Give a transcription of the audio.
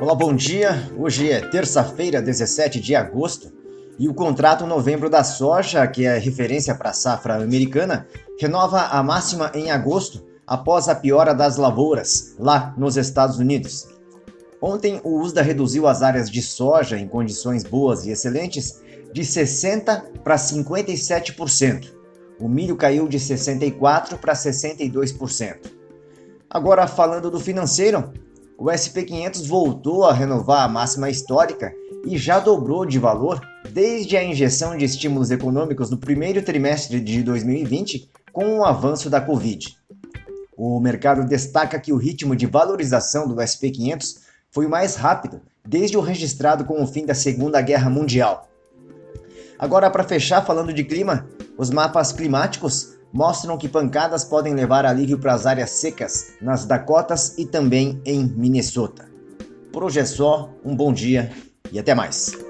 Olá, bom dia. Hoje é terça-feira, 17 de agosto, e o contrato novembro da soja, que é referência para a safra americana, renova a máxima em agosto após a piora das lavouras lá nos Estados Unidos. Ontem, o USDA reduziu as áreas de soja em condições boas e excelentes de 60% para 57%. O milho caiu de 64% para 62%. Agora, falando do financeiro, o SP500 voltou a renovar a máxima histórica e já dobrou de valor desde a injeção de estímulos econômicos no primeiro trimestre de 2020 com o avanço da Covid. O mercado destaca que o ritmo de valorização do SP500 foi o mais rápido desde o registrado com o fim da Segunda Guerra Mundial. Agora, para fechar falando de clima, os mapas climáticos mostram que pancadas podem levar alívio para as áreas secas nas Dakotas e também em Minnesota. Por hoje é só, um bom dia e até mais.